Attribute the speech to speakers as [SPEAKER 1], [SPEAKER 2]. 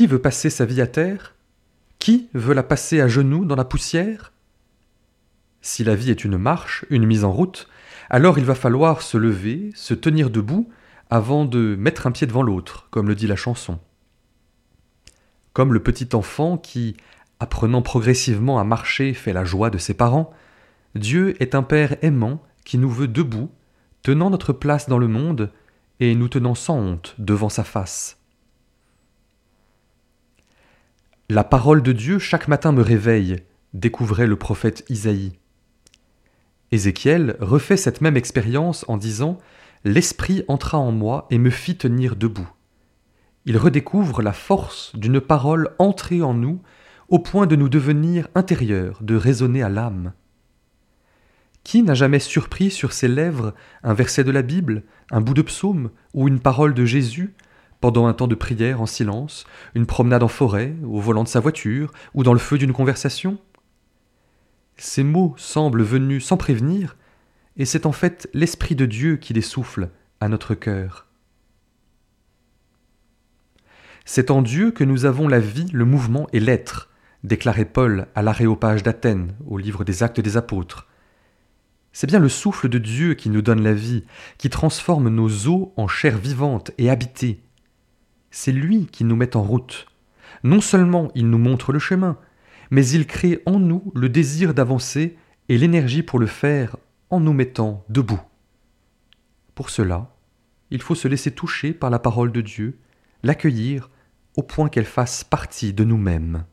[SPEAKER 1] Qui veut passer sa vie à terre? Qui veut la passer à genoux dans la poussière? Si la vie est une marche, une mise en route, alors il va falloir se lever, se tenir debout, avant de mettre un pied devant l'autre, comme le dit la chanson. Comme le petit enfant qui, apprenant progressivement à marcher, fait la joie de ses parents, Dieu est un Père aimant qui nous veut debout, tenant notre place dans le monde et nous tenant sans honte devant sa face. La parole de Dieu chaque matin me réveille, découvrait le prophète Isaïe. Ézéchiel refait cette même expérience en disant L'Esprit entra en moi et me fit tenir debout. Il redécouvre la force d'une parole entrée en nous au point de nous devenir intérieurs, de résonner à l'âme. Qui n'a jamais surpris sur ses lèvres un verset de la Bible, un bout de psaume ou une parole de Jésus pendant un temps de prière en silence, une promenade en forêt, au volant de sa voiture ou dans le feu d'une conversation Ces mots semblent venus sans prévenir, et c'est en fait l'Esprit de Dieu qui les souffle à notre cœur. C'est en Dieu que nous avons la vie, le mouvement et l'être, déclarait Paul à l'aréopage d'Athènes au livre des Actes des Apôtres. C'est bien le souffle de Dieu qui nous donne la vie, qui transforme nos os en chair vivante et habitée. C'est lui qui nous met en route. Non seulement il nous montre le chemin, mais il crée en nous le désir d'avancer et l'énergie pour le faire en nous mettant debout. Pour cela, il faut se laisser toucher par la parole de Dieu, l'accueillir au point qu'elle fasse partie de nous-mêmes.